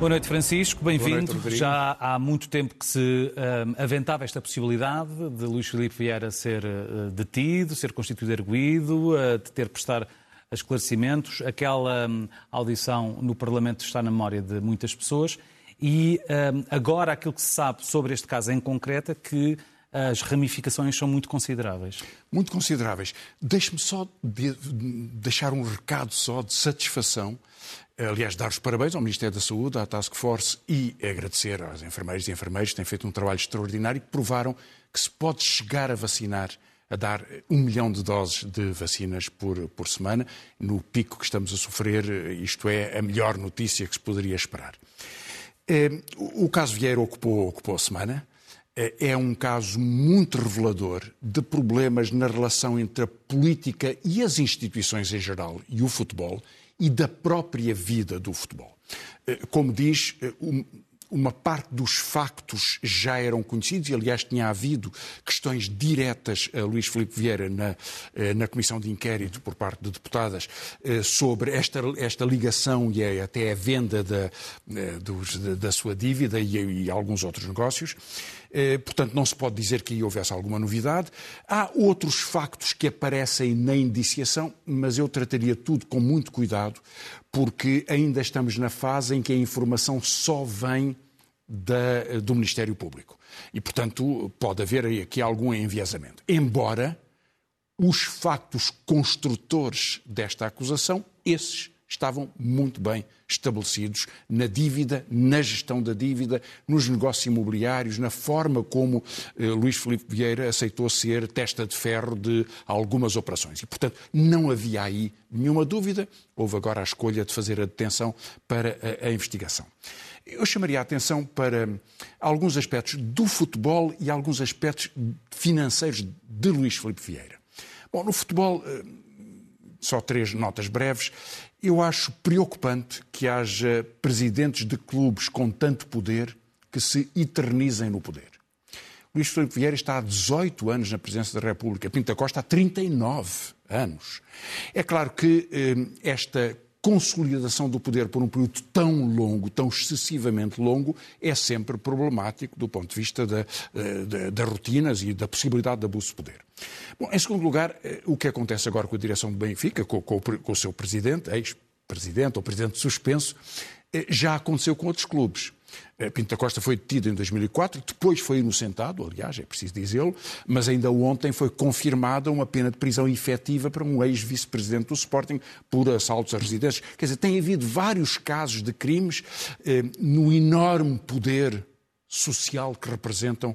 Boa noite, Francisco. Bem-vindo. Já há muito tempo que se um, aventava esta possibilidade de Luís Filipe Vieira ser uh, detido, ser constituído arguído, uh, de ter prestar esclarecimentos. Aquela um, audição no Parlamento está na memória de muitas pessoas. E um, agora aquilo que se sabe sobre este caso em concreto é que as ramificações são muito consideráveis. Muito consideráveis. Deixe-me só de, deixar um recado só de satisfação aliás, dar os parabéns ao Ministério da Saúde, à Task Force e agradecer aos enfermeiros e enfermeiros que têm feito um trabalho extraordinário e que provaram que se pode chegar a vacinar, a dar um milhão de doses de vacinas por, por semana. No pico que estamos a sofrer, isto é a melhor notícia que se poderia esperar. Eh, o caso Vieira ocupou, ocupou a semana. Eh, é um caso muito revelador de problemas na relação entre a política e as instituições em geral e o futebol e da própria vida do futebol. Eh, como diz, eh, uma parte dos factos já eram conhecidos e, aliás, tinha havido questões diretas a Luís Filipe Vieira na, eh, na Comissão de Inquérito por parte de deputadas sobre esta, esta ligação e até a venda da, dos, da sua dívida e, e alguns outros negócios. Eh, portanto, não se pode dizer que aí houvesse alguma novidade. Há outros factos que aparecem na indiciação, mas eu trataria tudo com muito cuidado, porque ainda estamos na fase em que a informação só vem da, do Ministério Público. E, portanto, pode haver aqui algum enviesamento. Embora os factos construtores desta acusação, esses estavam muito bem estabelecidos na dívida, na gestão da dívida, nos negócios imobiliários, na forma como eh, Luís Filipe Vieira aceitou ser testa de ferro de algumas operações. E, portanto, não havia aí nenhuma dúvida. Houve agora a escolha de fazer a detenção para a, a investigação. Eu chamaria a atenção para alguns aspectos do futebol e alguns aspectos financeiros de Luís Filipe Vieira. Bom, no futebol, eh, só três notas breves. Eu acho preocupante que haja presidentes de clubes com tanto poder que se eternizem no poder. Luís Filipe Vieira está há 18 anos na presidência da República, Pinta Costa há 39 anos. É claro que eh, esta consolidação do poder por um período tão longo, tão excessivamente longo, é sempre problemático do ponto de vista eh, da, das rotinas e da possibilidade de abuso de poder. Bom, em segundo lugar, eh, o que acontece agora com a direção do Benfica, com, com, com o seu presidente, ex-presidente ou presidente suspenso, eh, já aconteceu com outros clubes. Eh, Pinto Costa foi detido em 2004, depois foi inocentado, aliás, é preciso dizê-lo, mas ainda ontem foi confirmada uma pena de prisão efetiva para um ex-vice-presidente do Sporting por assaltos a residências. Quer dizer, tem havido vários casos de crimes eh, no enorme poder social que representam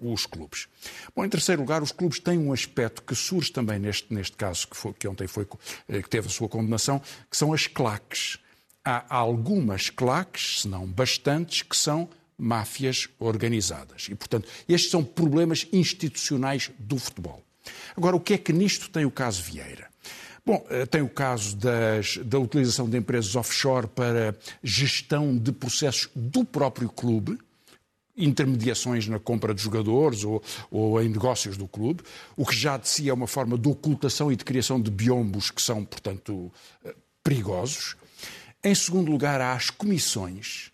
os clubes. Bom, em terceiro lugar, os clubes têm um aspecto que surge também neste, neste caso, que, foi, que ontem foi, eh, que teve a sua condenação, que são as claques há algumas claques, se não bastantes, que são máfias organizadas. E, portanto, estes são problemas institucionais do futebol. Agora, o que é que nisto tem o caso Vieira? Bom, eh, tem o caso das, da utilização de empresas offshore para gestão de processos do próprio clube, intermediações na compra de jogadores ou, ou, em negócios do clube, o que já de si é uma forma de ocultação e de criação de biombos que são, portanto, eh, perigosos. Em segundo lugar, há as comissões.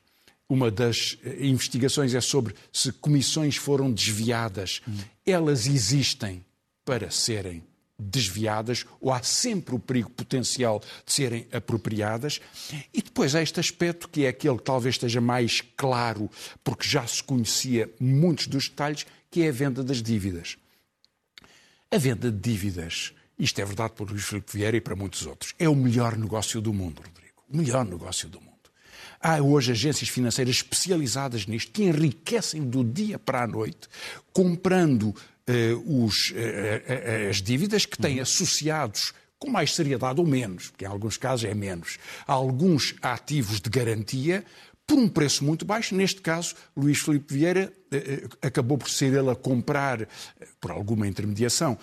Uma das eh, investigações é sobre se comissões foram desviadas. Hum. Elas existem para serem desviadas ou há sempre o perigo potencial de serem apropriadas. E depois há este aspecto que é aquele que talvez esteja mais claro, porque já se conhecia muitos dos detalhes, que é a venda das dívidas. A venda de dívidas, isto é verdade para o Luís Filipe Vieira e para muitos outros, é o melhor negócio do mundo, Rodrigo o melhor negócio do mundo. Há hoje agências financeiras especializadas nisto que enriquecem do dia para a noite, comprando eh, os, eh, eh, as dívidas que têm associados com mais seriedade ou menos, porque em alguns casos é menos, alguns ativos de garantia por um preço muito baixo. Neste caso, Luís Filipe Vieira eh, eh, acabou por ser ele a comprar, eh, por alguma intermediação,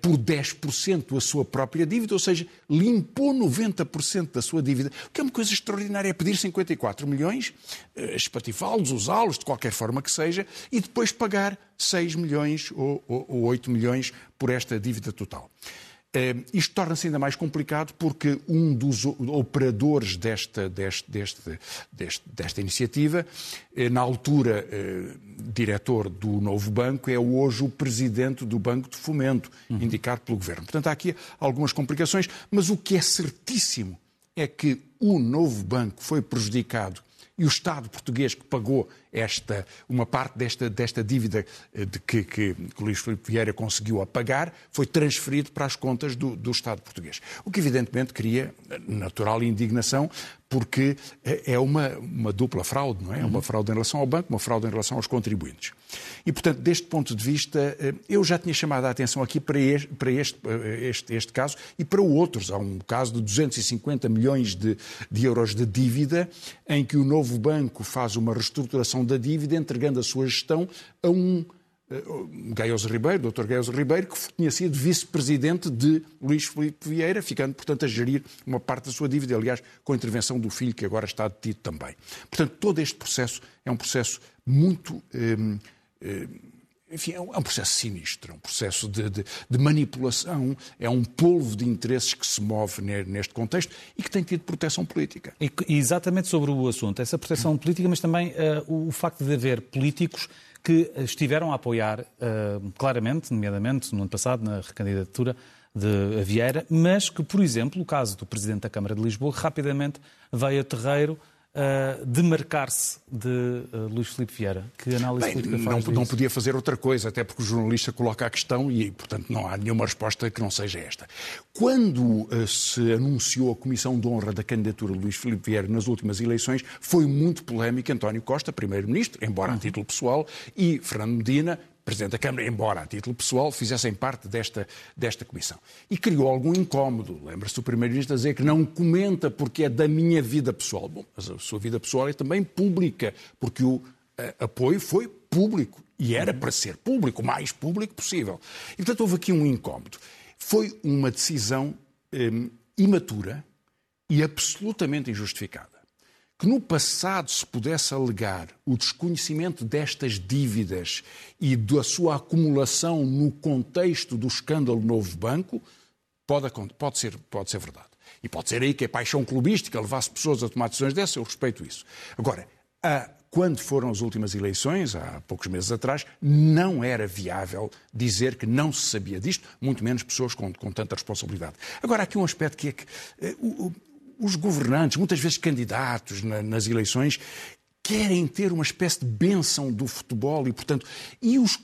por 10% a sua própria dívida, ou seja, limpou 90% da sua dívida, o que é uma coisa extraordinária, é pedir 54 milhões, espatifá-los, usá-los, de qualquer forma que seja, e depois pagar 6 milhões ou, ou, ou 8 milhões por esta dívida total. Uh, isto torna-se ainda mais complicado porque um dos operadores desta, deste, deste, deste, desta iniciativa, uh, na altura uh, diretor do novo banco, é hoje o presidente do Banco de Fomento, uhum. indicado pelo governo. Portanto, há aqui algumas complicações, mas o que é certíssimo é que o novo banco foi prejudicado e o Estado português que pagou esta, uma parte desta, desta dívida eh, de que, que, que Luís Filipe Vieira conseguiu apagar foi transferido para as contas do, do Estado português. O que evidentemente cria natural indignação porque é, é uma, uma dupla fraude, não é? Uma fraude em relação ao banco, uma fraude em relação aos contribuintes. E, portanto, deste ponto de vista, eh, eu já tinha chamado a atenção aqui para este, para este, eh, este, este caso e para outros. Há um caso de 250 milhões de, de euros de dívida, em que o novo banco faz uma reestruturação da dívida, entregando a sua gestão a um eh, Gaioso Ribeiro, Dr. Gaioso Ribeiro, que tinha sido vice-presidente de Luís Filipe Vieira, ficando, portanto, a gerir uma parte da sua dívida, aliás, com a intervenção do filho, que agora está detido também. Portanto, todo este processo é um processo muito. Eh, eh, enfim, é um, é um, processo sinistro, é um processo de, de, de, manipulação, é um polvo de interesses que se move neste contexto e que tem tido proteção política. E, exatamente sobre o assunto, essa proteção política, mas também uh, o facto de haver políticos que estiveram a apoiar uh, claramente, nomeadamente no ano passado, na recandidatura de Vieira, mas que, por exemplo, o caso do Presidente da Câmara de Lisboa rapidamente veio a terreiro uh, demarcar-se de uh, Luís Filipe Vieira? Que análise Bem, política faz não, não podia fazer outra coisa, até porque o jornalista coloca a questão e, portanto, não há nenhuma resposta que não seja esta. Quando uh, se anunciou a Comissão de Honra da candidatura de Luís Filipe Vieira nas últimas eleições, foi muito polémico António Costa, primeiro-ministro, embora a título pessoal, e Fernando Medina, Presidente da Câmara, embora a título pessoal, fizessem parte desta, desta comissão. E criou algum incómodo. Lembra-se o Primeiro-Ministro a dizer que não comenta porque é da minha vida pessoal. Bom, mas a sua vida pessoal é também pública, porque o apoio foi público e era para ser público, o mais público possível. E, portanto, houve aqui um incómodo. Foi uma decisão hum, imatura e absolutamente injustificada que no passado se pudesse alegar o desconhecimento destas dívidas e da sua acumulação no contexto do escândalo Novo Banco, pode, pode, ser, pode ser verdade. E pode ser aí que é paixão clubística levasse pessoas a tomar decisões dessas, eu respeito isso. Agora, a, quando foram as últimas eleições, há poucos meses atrás, não era viável dizer que não se sabia disto, muito menos pessoas com, com tanta responsabilidade. Agora, há aqui um aspecto que é que uh, os governantes, muitas vezes candidatos na, nas eleições, querem ter uma espécie de benção do futebol e, portanto, e os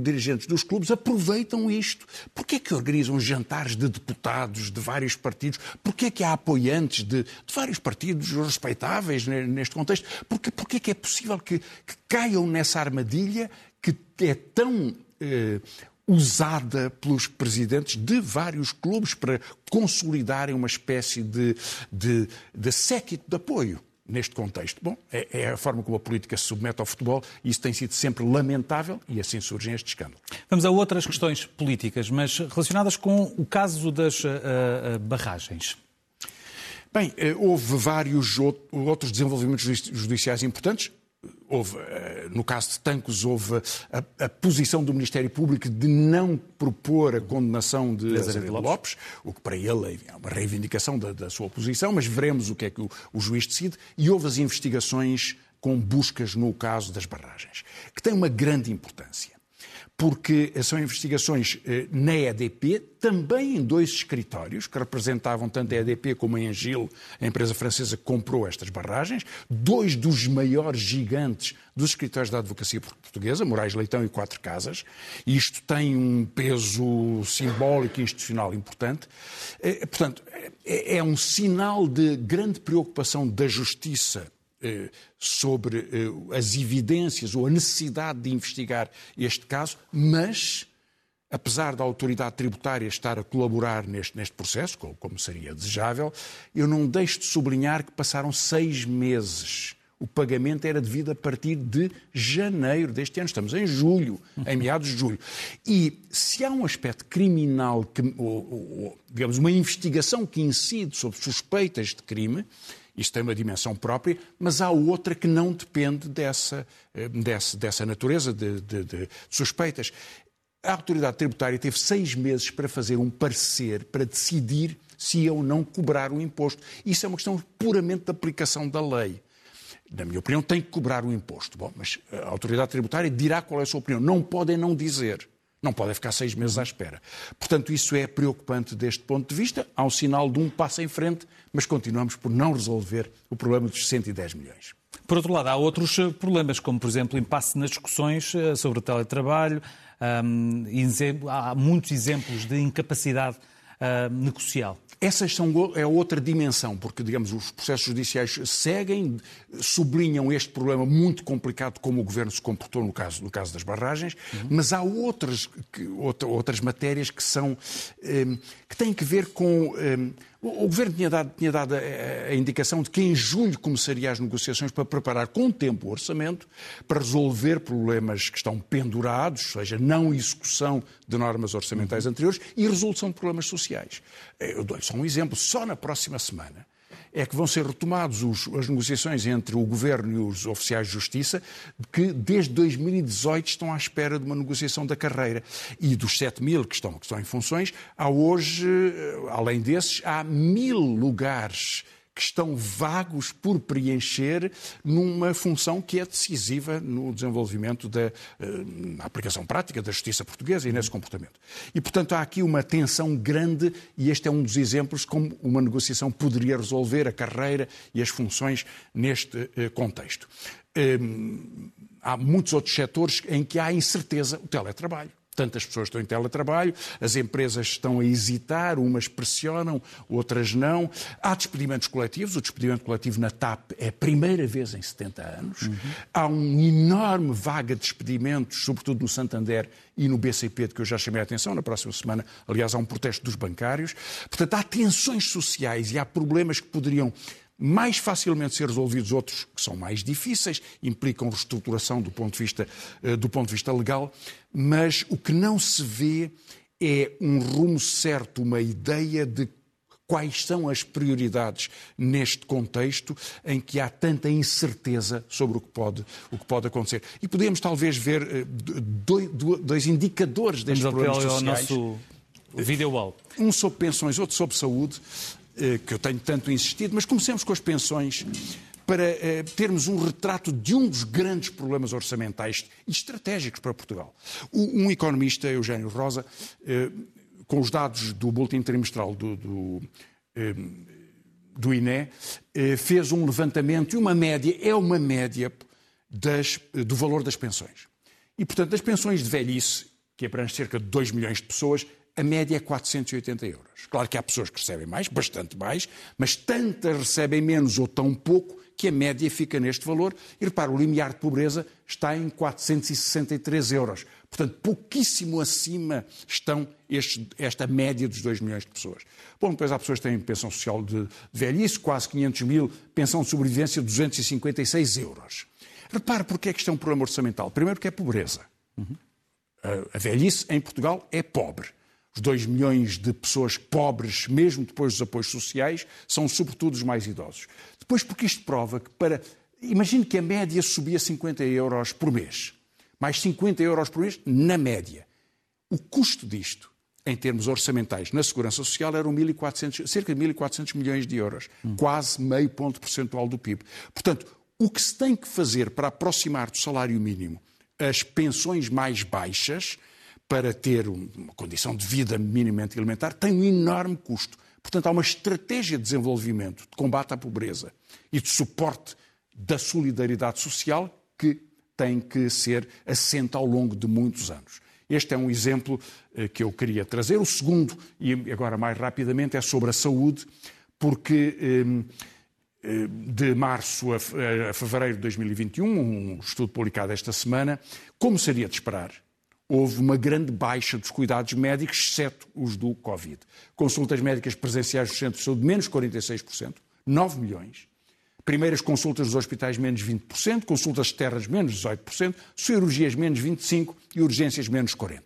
dirigentes dos clubes aproveitam isto. Porquê é que organizam jantares de deputados de vários partidos? Porquê é que há apoiantes de, de vários partidos respeitáveis neste contexto? Porquê, porquê é que é possível que, que caiam nessa armadilha que é tão eh, usada pelos presidentes de vários clubes para consolidarem uma espécie de, de, de séquito de apoio neste contexto. Bom, é, é, a forma como a política se submete ao futebol e isso tem sido sempre lamentável e assim surgem estes escândalos. Vamos a outras questões políticas, mas relacionadas com o caso das uh, uh, barragens. Bem, houve vários outros desenvolvimentos judiciais importantes houve, eh, no caso de Tancos, houve a, a, posição do Ministério Público de não propor a condenação de Azevedo Lopes. Lopes, o que para ele é uma reivindicação da, da sua posição, mas veremos o que é que o, o juiz decide. E houve as investigações com buscas no caso das barragens, que tem uma grande importância porque são investigações eh, na EDP, também em dois escritórios, que representavam tanto a EDP como a Engil, a empresa francesa que comprou estas barragens, dois dos maiores gigantes dos escritórios da advocacia portuguesa, Moraes Leitão e Quatro Casas, e isto tem um peso simbólico e institucional importante. Eh, portanto, é, é um sinal de grande preocupação da justiça sobre eh, as evidências ou a necessidade de investigar este caso, mas, apesar da autoridade tributária estar a colaborar neste, neste processo, como seria desejável, eu não deixo de sublinhar que passaram seis meses. O pagamento era devido a partir de janeiro deste ano. Estamos em julho, em meados de julho. E se há um aspecto criminal, que, ou, ou, digamos, uma investigação que incide sobre suspeitas de crime, isto tem uma dimensão própria, mas há outra que não depende dessa, eh, dessa, dessa natureza de, de, de suspeitas. a autoridade tributária teve seis meses para fazer um parecer, para decidir se ia ou não cobrar o imposto. Isso é uma questão puramente de aplicação da lei. Na minha opinião, tem que cobrar o imposto. Bom, mas a autoridade tributária dirá qual é a sua opinião. Não podem não dizer. Não podem ficar seis meses à espera. Portanto, isso é preocupante deste ponto de vista. Há um sinal de um passo em frente, mas continuamos por não resolver o problema dos 110 milhões. Por outro lado, há outros eh, problemas, como, por exemplo, impasse nas discussões eh, sobre o teletrabalho. há muitos exemplos de incapacidade negocial. Essas são é outra dimensão, porque, digamos, os processos judiciais seguem, sublinham este problema muito complicado como o Governo se comportou no caso, no caso das barragens, uhum. mas há outras, outras matérias que são um, que têm que ver com um, o Governo tinha dado, tinha dado a, a, indicação de que em julho começaria as negociações para preparar com tempo o orçamento, para resolver problemas que estão pendurados, ou seja, não execução de normas orçamentais anteriores e resolução de problemas sociais. Eu dou-lhe só um exemplo. Só na próxima semana é que vão ser retomadas as negociações entre o Governo e os oficiais de Justiça, que desde 2018 estão à espera de uma negociação da carreira. E dos 7 mil que estão, que estão em funções, há hoje, eh, além desses, há mil lugares que estão vagos por preencher numa função que é decisiva no desenvolvimento da uh, aplicação prática da justiça portuguesa e nesse comportamento. E, portanto, há aqui uma tensão grande e este é um dos exemplos como uma negociação poderia resolver a carreira e as funções neste uh, contexto. Um, há muitos outros setores em que há incerteza, o teletrabalho. Tantas pessoas estão em teletrabalho, as empresas estão a hesitar, umas pressionam, outras não. Há despedimentos coletivos, o despedimento coletivo na TAP é a primeira vez em 70 anos. Uhum. Há uma enorme vaga de despedimentos, sobretudo no Santander e no BCP, de que eu já chamei a atenção. Na próxima semana, aliás, há um protesto dos bancários. Portanto, há tensões sociais e há problemas que poderiam mais facilmente ser resolvidos, outros que são mais difíceis, implicam reestruturação do ponto de vista, eh, do ponto de vista legal, mas o que não se vê é um rumo certo, uma ideia de quais são as prioridades neste contexto em que há tanta incerteza sobre o que pode, o que pode acontecer. E podemos talvez ver eh, dois, dois indicadores destes Vamos problemas sociais. Nosso video wall. Um sobre pensões, outro sobre saúde. Eh, que eu tenho tanto insistido, mas comecemos com as pensões para eh, termos um retrato de um dos grandes problemas orçamentais e estratégicos para Portugal. Um economista, Eugênio Rosa, eh, com os dados do boletim trimestral do, do, do INE, fez um levantamento e uma média, é uma média das, do valor das pensões. E, portanto, das pensões de velhice, que abrange cerca de 2 milhões de pessoas, a média é 480 euros. Claro que há pessoas que recebem mais, bastante mais, mas tantas recebem menos ou tão pouco que a média fica neste valor. E repara, o limiar de pobreza está em 463 euros. Portanto, pouquíssimo acima estão este, esta média dos 2 milhões de pessoas. Bom, depois há pessoas que têm pensão social de velhice, quase 500 mil, pensão de sobrevivência, 256 euros. Repare porque é que isto é um problema orçamental. Primeiro porque é pobreza. Uhum. A velhice em Portugal é pobre. Os 2 milhões de pessoas pobres, mesmo depois dos apoios sociais, são sobretudo os mais idosos. Depois, porque isto prova que para. Imagine que a média subia 50 euros por mês. Mais 50 euros por mês na média. O custo disto, em termos orçamentais, na Segurança Social, eram 1.400, cerca de 1.400 milhões de euros. Hum. Quase meio ponto percentual do PIB. Portanto, o que se tem que fazer para aproximar do salário mínimo as pensões mais baixas para ter uma condição de vida minimamente elementar tem um enorme custo. Portanto, há uma estratégia de desenvolvimento, de combate à pobreza e de suporte da solidariedade social que tem que ser assente ao longo de muitos anos. Este é um exemplo eh, que eu queria trazer. O segundo, e agora mais rapidamente, é sobre a saúde, porque ehm, eh, de março a fevereiro de 2021, um estudo publicado esta semana, como seria de esperar, houve uma grande baixa dos cuidados médicos, exceto os do Covid. Consultas médicas presenciais dos centros de saúde, menos 46%, 9 milhões. Primeiras consultas dos hospitais, menos 20%, consultas externas, menos 18%, cirurgias, menos 25% e urgências, menos 40%.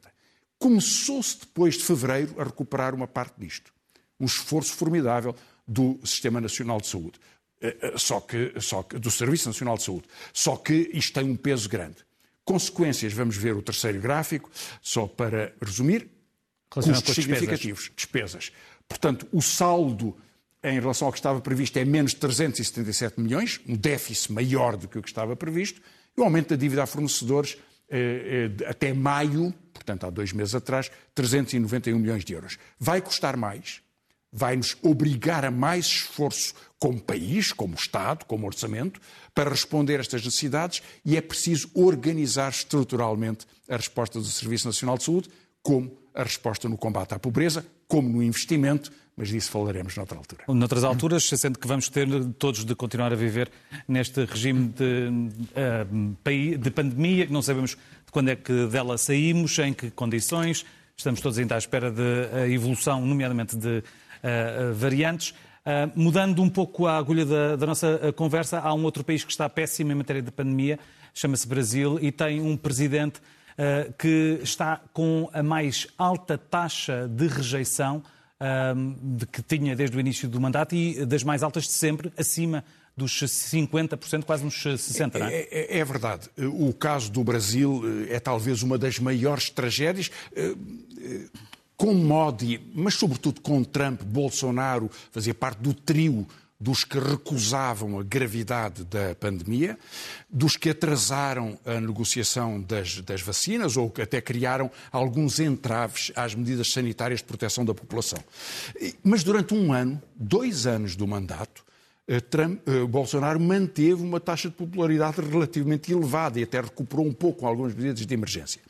Começou-se depois de fevereiro a recuperar uma parte disto. Um esforço formidável do Sistema Nacional de Saúde. Eh, eh, só que, só que, do Serviço Nacional de Saúde. Só que isto tem um peso grande Consequências, vamos ver o terceiro gráfico, só para resumir, custos significativos, despesas. Portanto, o saldo em relação ao que estava previsto é menos 377 milhões, um déficit maior do que o que estava previsto, e o aumento da dívida a fornecedores eh, eh, até maio, portanto há dois meses atrás, 391 milhões de euros. Vai custar mais, vai nos obrigar a mais esforço como país, como Estado, como orçamento, para responder a estas necessidades e é preciso organizar estruturalmente a resposta do Serviço Nacional de Saúde, como a resposta no combate à pobreza, como no investimento, mas disso falaremos noutra altura. Noutras alturas, sendo que vamos ter todos de continuar a viver neste regime de, eh, de pandemia, que não sabemos de quando é que dela saímos, em que condições, estamos todos ainda à espera da evolução, nomeadamente de variantes. Uh, mudando um pouco a agulha da, da nossa conversa, há um outro país que está péssimo em matéria de pandemia, chama-se Brasil, e tem um presidente que está com a mais alta taxa de rejeição de que tinha desde o início do mandato e das mais altas de sempre, acima dos 50%, quase nos 60%, não é? é? É, é verdade. O caso do Brasil eh, é talvez uma das maiores tragédias eh, eh, com Modi, mas sobretudo com Trump, Bolsonaro fazia parte do trio dos que recusavam a gravidade da pandemia, dos que atrasaram a negociação das, das, vacinas ou que até criaram alguns entraves às medidas sanitárias de proteção da população. Mas durante um ano, dois anos do mandato, eh, Trump, eh, Bolsonaro manteve uma taxa de popularidade relativamente elevada e até recuperou um pouco algumas medidas de emergência.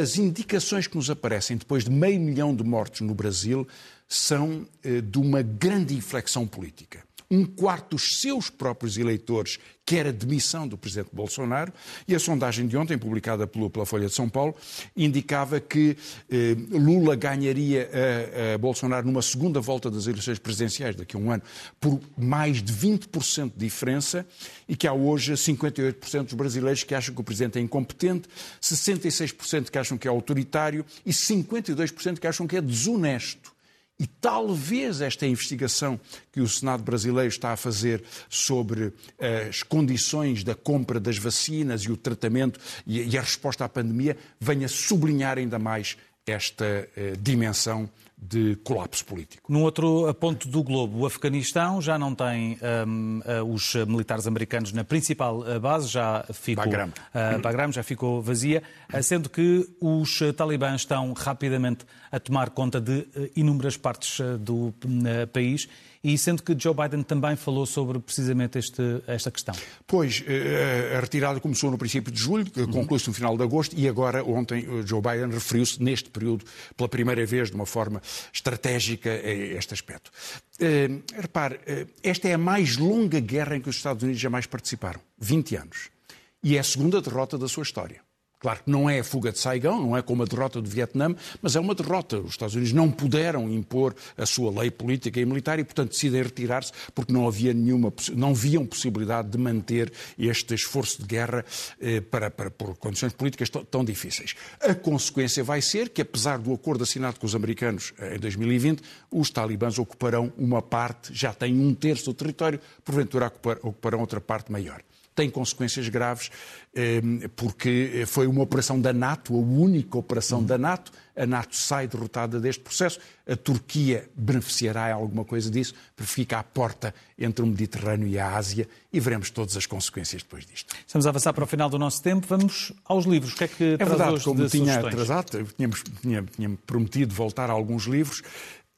As indicações que nos aparecem depois de meio milhão de mortes no Brasil são eh, de uma grande inflexão política um quarto dos seus próprios eleitores quer a demissão do presidente Bolsonaro, e a sondagem de ontem, publicada pela Folha de São Paulo, indicava que eh, Lula ganharia a, a, Bolsonaro numa segunda volta das eleições presidenciais daqui a um ano por mais de 20% de diferença e que há hoje 58% dos brasileiros que acham que o presidente é incompetente, 66% que acham que é autoritário e 52% que acham que é desonesto. E talvez esta investigação que o Senado brasileiro está a fazer sobre eh, as condições da compra das vacinas e o tratamento e a resposta à pandemia venha sublinhar ainda mais esta eh, dimensão de colapso político. Num outro ponto do globo, o Afeganistão já não tem um, uh, os militares americanos na principal uh, base, já ficou Bagram. Uh, Bagram já ficou vazia, uh, sendo que os talibãs estão rapidamente a tomar conta de inúmeras partes do país e sendo que Joe Biden também falou sobre precisamente este, esta questão. Pois, a retirada começou no princípio de julho, conclui-se no final de agosto e agora, ontem, Joe Biden referiu-se neste período pela primeira vez de uma forma estratégica a este aspecto. Repare, esta é a mais longa guerra em que os Estados Unidos jamais participaram 20 anos. E é a segunda derrota da sua história. Claro que não é a fuga de Saigão, não é como a derrota do Vietnã, mas é uma derrota. Os Estados Unidos não puderam impor a sua lei política e militar e, portanto, decidem retirar-se porque não havia nenhuma, não viam possibilidade de manter este esforço de guerra eh, para, para, por condições políticas tão, difíceis. A consequência vai ser que, apesar do acordo assinado com os americanos eh, em 2020, os talibãs ocuparão uma parte, já têm um terço do território, porventura ocuparão outra parte maior tem consequências graves, ehm, porque foi uma operação da NATO, a única operação da NATO. A NATO sai derrotada deste processo. A Turquia beneficiará alguma coisa disso, porque fica à porta entre o Mediterrâneo e a Ásia e veremos todas as consequências depois disto. Estamos a avançar para o final do nosso tempo. Vamos aos livros. O que é que é verdade, hoje como tinha sugestões? atrasado, tínhamos, tinha, tinha prometido voltar a alguns livros.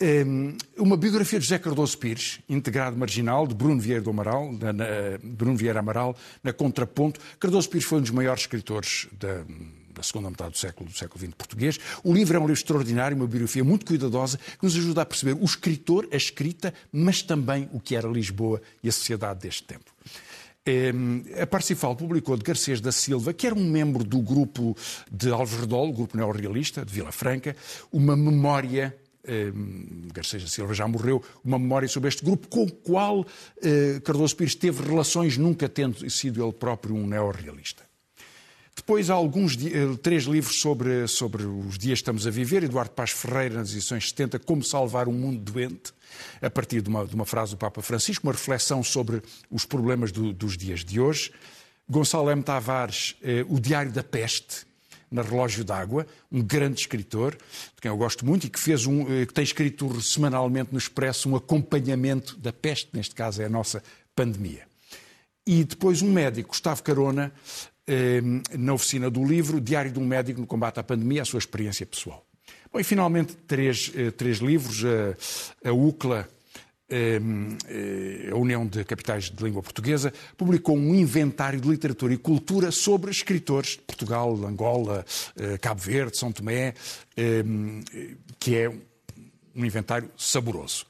Ehm, uma biografia de José Cardoso Pires, integrado marginal, de Bruno Vieira do Amaral, na, na, Bruno Vieira Amaral, na Contraponto. Cardoso Pires foi um dos maiores escritores da, da segunda metade do século, do século XX português. O livro é um livro extraordinário, uma biografia muito cuidadosa, que nos ajuda a perceber o escritor, a escrita, mas também o que era Lisboa e a sociedade deste tempo. Ehm, a Parcifal publicou de Garcês da Silva, que era um membro do grupo de Alves Redol, grupo neorrealista de Vila Franca, uma memória Garcia Silva já morreu, uma memória sobre este grupo com o qual eh, Cardoso Pires teve relações, nunca tendo sido ele próprio um neorrealista. Depois há alguns, eh, três livros sobre, sobre os dias que estamos a viver. Eduardo Paz Ferreira, nas edições 70, Como Salvar um Mundo Doente, a partir de uma, de uma frase do Papa Francisco, uma reflexão sobre os problemas do, dos dias de hoje. Gonçalo M. Tavares, eh, O Diário da Peste, na Relógio d'Água, um grande escritor, de quem eu gosto muito e que, fez um, eh, que tem escrito semanalmente no Expresso um acompanhamento da peste, neste caso é a nossa pandemia. E depois um médico, Gustavo Carona, eh, na oficina do livro, Diário de um Médico no Combate à Pandemia, a sua experiência pessoal. Bom, e finalmente três, eh, três livros, a, a UCLA, a União de Capitais de Língua Portuguesa, publicou um inventário de literatura e cultura sobre escritores de Portugal, Angola, Cabo Verde, São Tomé, que é um inventário saboroso.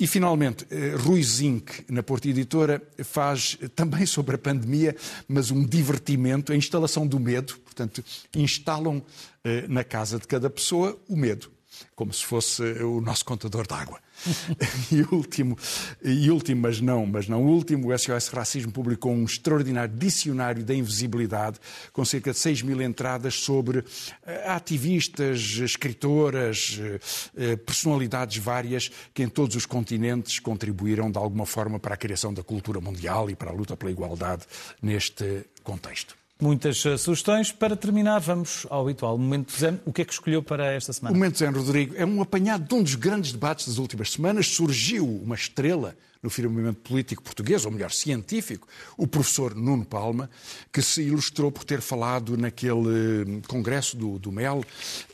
E, finalmente, eh, Rui Zinck, na Porta Editora, faz também sobre a pandemia, mas um divertimento, a instalação do medo. Portanto, instalam eh, na casa de cada pessoa o medo, como se fosse o nosso contador de água. e último, e último, mas não, mas não último, o SOS Racismo publicou um extraordinário dicionário da invisibilidade, com cerca de 6 mil entradas sobre eh, ativistas, escritoras, eh, eh, personalidades várias que em todos os continentes contribuíram de alguma forma para a criação da cultura mundial e para a luta pela igualdade neste contexto. Muitas eh, sugestões. Para terminar, vamos ao habitual Momento Zen. O que é que escolheu para esta semana? O Momento Zen, Rodrigo, é um apanhado de um dos grandes debates das últimas semanas. Surgiu uma estrela no firmamento político português, ou melhor, científico, o professor Nuno Palma, que se ilustrou por ter falado naquele hum, congresso do, do MEL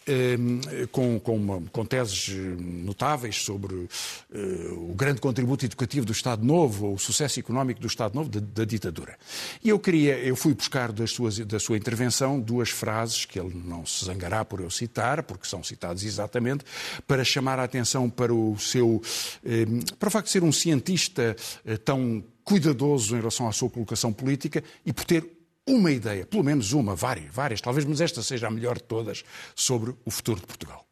hum, com, com, uma, com, teses notáveis sobre uh, o grande contributo educativo do Estado Novo, ou o sucesso económico do Estado Novo, da, da ditadura. E eu queria, eu fui buscar suas, da sua intervenção duas frases que ele não se zangará por eu citar, porque são citadas exatamente, para chamar a atenção para o seu, um, para o facto de ser um cientista cientista eh, tão cuidadoso em relação à sua colocação política e por ter uma ideia, pelo menos uma, várias, várias, talvez, mas esta seja a melhor de todas, sobre o futuro de Portugal.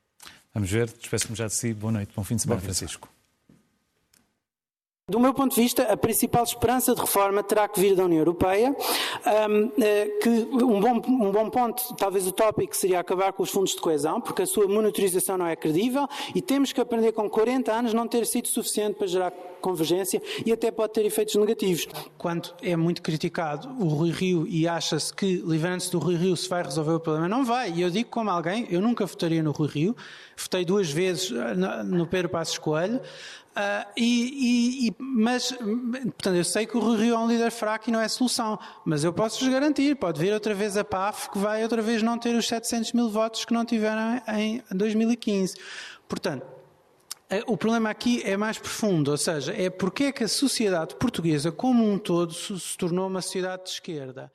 Vamos ver, despeço-me já de si. Boa noite, bom fim de semana, Francisco. Do meu ponto de vista, a principal esperança de reforma terá que vir da União Europeia, um, eh, que um bom, um bom ponto, talvez utópico, seria acabar com os fundos de coesão, porque a sua monitorização não é credível e temos que aprender com 40 anos não ter sido suficiente para gerar convergência e até pode ter efeitos negativos. Quando é muito criticado o Rui Rio e acha-se que, livrando-se do Rui Rio, se vai resolver o problema, não vai. E eu digo como alguém, eu nunca votaria no Rui Rio, votei duas vezes eh, no Pedro Passos Coelho, Uh, e, e, mas, portanto, eu sei que o Rio é um líder fraco e não é solução, mas eu posso-vos garantir, pode vir outra vez a PAF que vai outra vez não ter os 700 mil votos que não tiveram em 2015. Portanto, eh, o problema aqui é mais profundo, ou seja, é porque é que a sociedade portuguesa como um todo se tornou uma sociedade de esquerda.